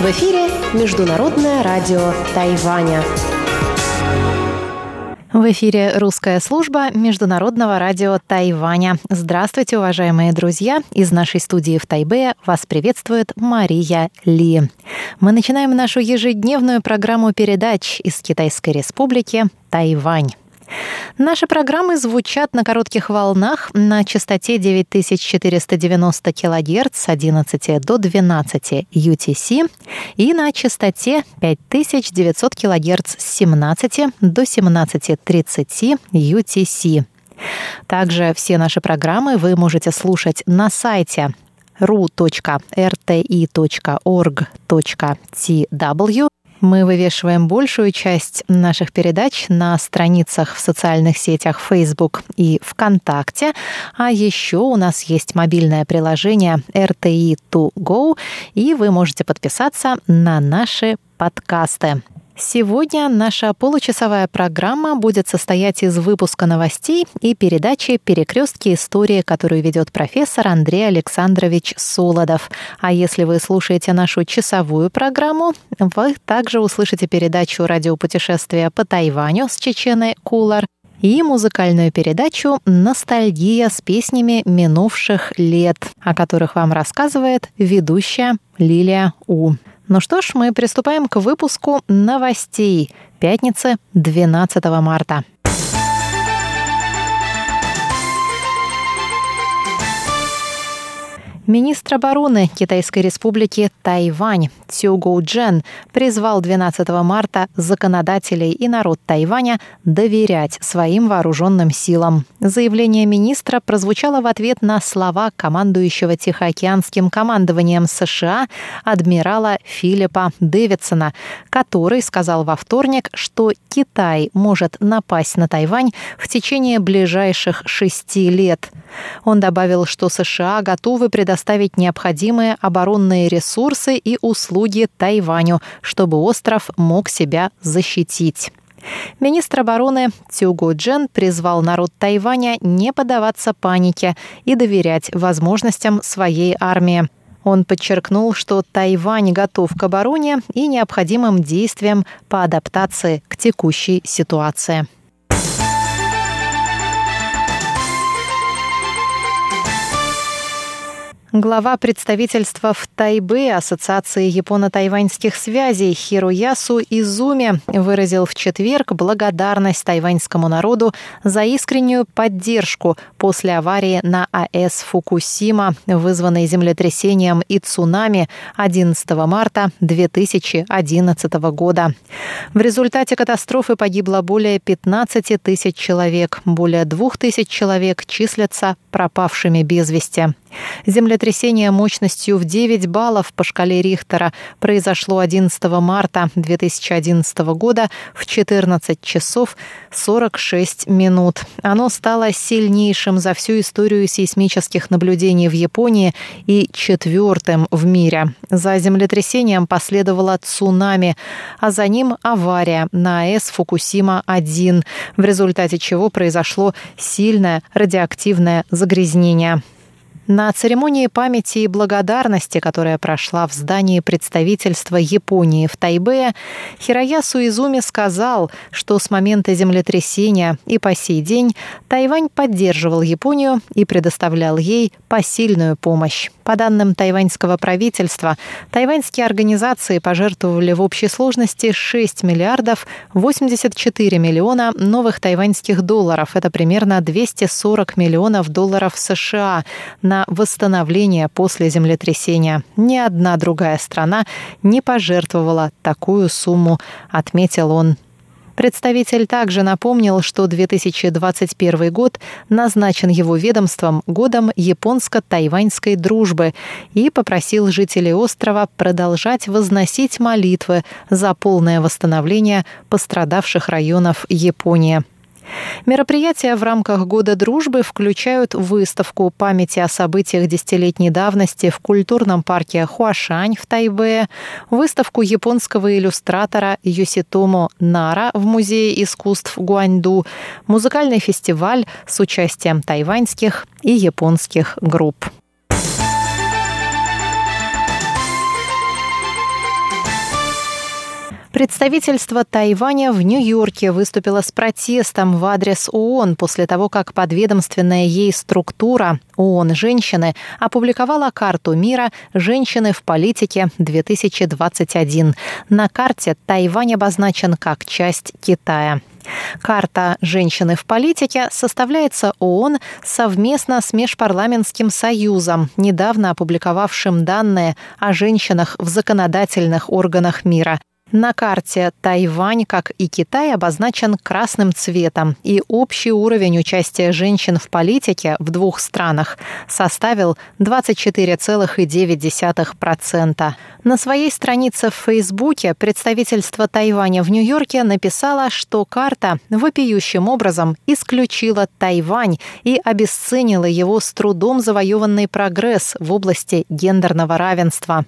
В эфире Международное радио Тайваня. В эфире русская служба Международного радио Тайваня. Здравствуйте, уважаемые друзья! Из нашей студии в Тайбе вас приветствует Мария Ли. Мы начинаем нашу ежедневную программу передач из Китайской Республики Тайвань. Наши программы звучат на коротких волнах на частоте 9490 кГц с 11 до 12 UTC и на частоте 5900 кГц с 17 до 17.30 UTC. Также все наши программы вы можете слушать на сайте ru.rti.org.tw мы вывешиваем большую часть наших передач на страницах в социальных сетях Facebook и ВКонтакте, а еще у нас есть мобильное приложение RTI2Go, и вы можете подписаться на наши подкасты. Сегодня наша получасовая программа будет состоять из выпуска новостей и передачи «Перекрестки истории», которую ведет профессор Андрей Александрович Солодов. А если вы слушаете нашу часовую программу, вы также услышите передачу «Радиопутешествия по Тайваню» с Чеченой Кулар, и музыкальную передачу «Ностальгия» с песнями минувших лет, о которых вам рассказывает ведущая Лилия У. Ну что ж, мы приступаем к выпуску новостей пятницы 12 марта. Министр обороны Китайской республики Тайвань Цю Гоу Джен призвал 12 марта законодателей и народ Тайваня доверять своим вооруженным силам. Заявление министра прозвучало в ответ на слова командующего Тихоокеанским командованием США адмирала Филиппа Дэвидсона, который сказал во вторник, что Китай может напасть на Тайвань в течение ближайших шести лет. Он добавил, что США готовы предоставить предоставить необходимые оборонные ресурсы и услуги Тайваню, чтобы остров мог себя защитить. Министр обороны Цюго Джен призвал народ Тайваня не поддаваться панике и доверять возможностям своей армии. Он подчеркнул, что Тайвань готов к обороне и необходимым действиям по адаптации к текущей ситуации. Глава представительства в Тайбе Ассоциации японо-тайваньских связей Хируясу Изуми выразил в четверг благодарность тайваньскому народу за искреннюю поддержку после аварии на АЭС Фукусима, вызванной землетрясением и цунами 11 марта 2011 года. В результате катастрофы погибло более 15 тысяч человек, более 2 тысяч человек числятся пропавшими без вести. Землетрясение мощностью в 9 баллов по шкале Рихтера произошло 11 марта 2011 года в 14 часов 46 минут. Оно стало сильнейшим за всю историю сейсмических наблюдений в Японии и четвертым в мире. За землетрясением последовало цунами, а за ним авария на АЭС Фукусима-1, в результате чего произошло сильное радиоактивное загрязнение. На церемонии памяти и благодарности, которая прошла в здании представительства Японии в Тайбе, Хироясу Изуми сказал, что с момента землетрясения и по сей день Тайвань поддерживал Японию и предоставлял ей посильную помощь. По данным тайваньского правительства, тайваньские организации пожертвовали в общей сложности 6 миллиардов 84 миллиона новых тайваньских долларов. Это примерно 240 миллионов долларов США на на восстановление после землетрясения. Ни одна другая страна не пожертвовала такую сумму, отметил он. Представитель также напомнил, что 2021 год назначен его ведомством годом японско-тайваньской дружбы и попросил жителей острова продолжать возносить молитвы за полное восстановление пострадавших районов Японии. Мероприятия в рамках Года дружбы включают выставку памяти о событиях десятилетней давности в культурном парке Хуашань в Тайбе, выставку японского иллюстратора Йоситомо Нара в Музее искусств Гуаньду, музыкальный фестиваль с участием тайваньских и японских групп. Представительство Тайваня в Нью-Йорке выступило с протестом в адрес ООН после того, как подведомственная ей структура ООН «Женщины» опубликовала карту мира «Женщины в политике-2021». На карте Тайвань обозначен как часть Китая. Карта «Женщины в политике» составляется ООН совместно с Межпарламентским союзом, недавно опубликовавшим данные о женщинах в законодательных органах мира. На карте Тайвань, как и Китай, обозначен красным цветом, и общий уровень участия женщин в политике в двух странах составил 24,9%. На своей странице в Фейсбуке представительство Тайваня в Нью-Йорке написало, что карта вопиющим образом исключила Тайвань и обесценила его с трудом завоеванный прогресс в области гендерного равенства.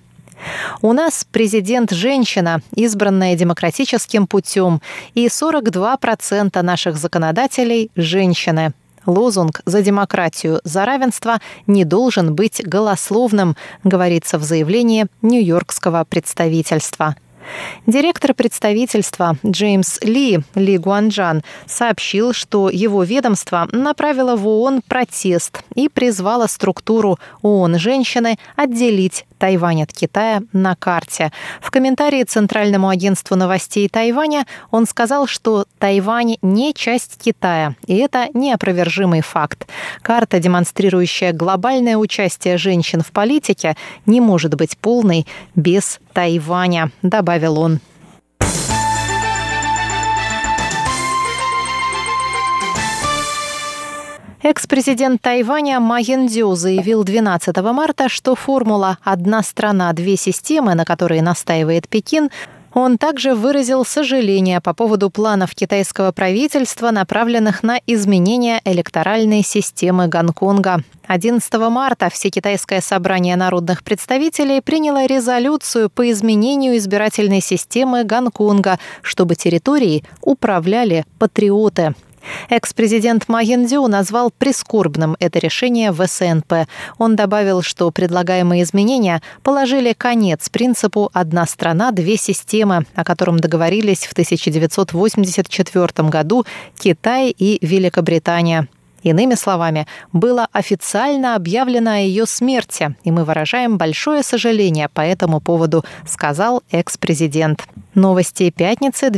У нас президент женщина, избранная демократическим путем, и 42% наших законодателей – женщины. Лозунг «За демократию, за равенство» не должен быть голословным, говорится в заявлении Нью-Йоркского представительства. Директор представительства Джеймс Ли, Ли Гуанджан, сообщил, что его ведомство направило в ООН протест и призвало структуру ООН «Женщины» отделить Тайвань от Китая на карте. В комментарии Центральному агентству новостей Тайваня он сказал, что Тайвань не часть Китая, и это неопровержимый факт. Карта, демонстрирующая глобальное участие женщин в политике, не может быть полной без Тайваня, добавил он. Экс-президент Тайваня Ма Яндзю заявил 12 марта, что формула «одна страна, две системы», на которой настаивает Пекин, он также выразил сожаление по поводу планов китайского правительства, направленных на изменение электоральной системы Гонконга. 11 марта Всекитайское собрание народных представителей приняло резолюцию по изменению избирательной системы Гонконга, чтобы территорией управляли патриоты. Экс-президент Ма Яндзю назвал прискорбным это решение в СНП. Он добавил, что предлагаемые изменения положили конец принципу «одна страна, две системы», о котором договорились в 1984 году Китай и Великобритания. Иными словами, было официально объявлено о ее смерти, и мы выражаем большое сожаление по этому поводу, сказал экс-президент. Новости пятницы